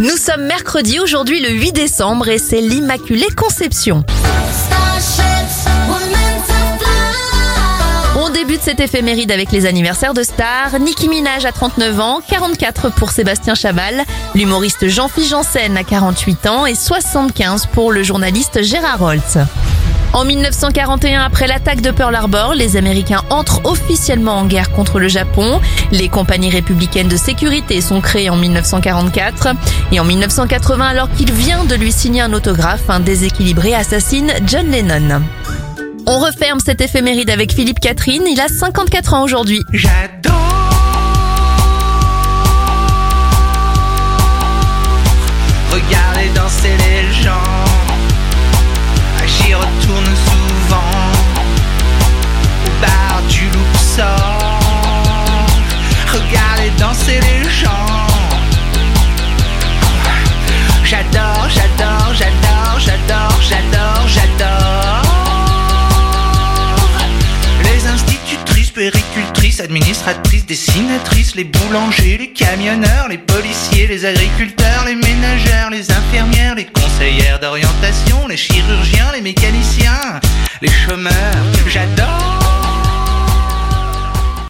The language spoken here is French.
Nous sommes mercredi, aujourd'hui le 8 décembre et c'est l'Immaculée Conception. On débute cette éphéméride avec les anniversaires de stars. Nicki Minaj à 39 ans, 44 pour Sébastien Chabal, l'humoriste Jean-Philippe Janssen à 48 ans et 75 pour le journaliste Gérard Holtz. En 1941, après l'attaque de Pearl Harbor, les Américains entrent officiellement en guerre contre le Japon. Les compagnies républicaines de sécurité sont créées en 1944. Et en 1980, alors qu'il vient de lui signer un autographe, un déséquilibré assassine John Lennon. On referme cette éphéméride avec Philippe Catherine. Il a 54 ans aujourd'hui. J'adore Regarder danser les Regarder danser les gens J'adore, j'adore, j'adore, j'adore, j'adore, j'adore Les institutrices, péricultrices, administratrices, dessinatrices, les boulangers, les camionneurs, les policiers, les agriculteurs, les ménagères, les infirmières, les conseillères d'orientation, les chirurgiens, les mécaniciens, les chômeurs. J'adore